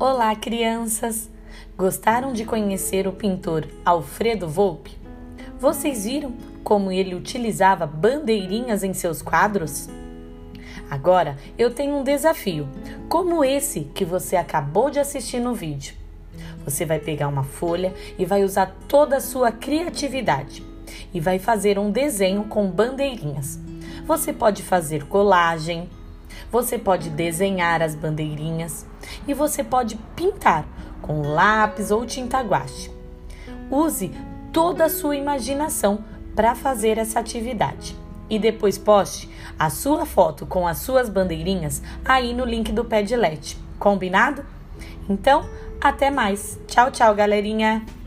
Olá, crianças! Gostaram de conhecer o pintor Alfredo Volpe? Vocês viram como ele utilizava bandeirinhas em seus quadros? Agora eu tenho um desafio, como esse que você acabou de assistir no vídeo. Você vai pegar uma folha e vai usar toda a sua criatividade e vai fazer um desenho com bandeirinhas. Você pode fazer colagem, você pode desenhar as bandeirinhas e você pode pintar com lápis ou tinta guache. Use toda a sua imaginação para fazer essa atividade. E depois poste a sua foto com as suas bandeirinhas aí no link do Padlet. Combinado? Então, até mais. Tchau, tchau, galerinha!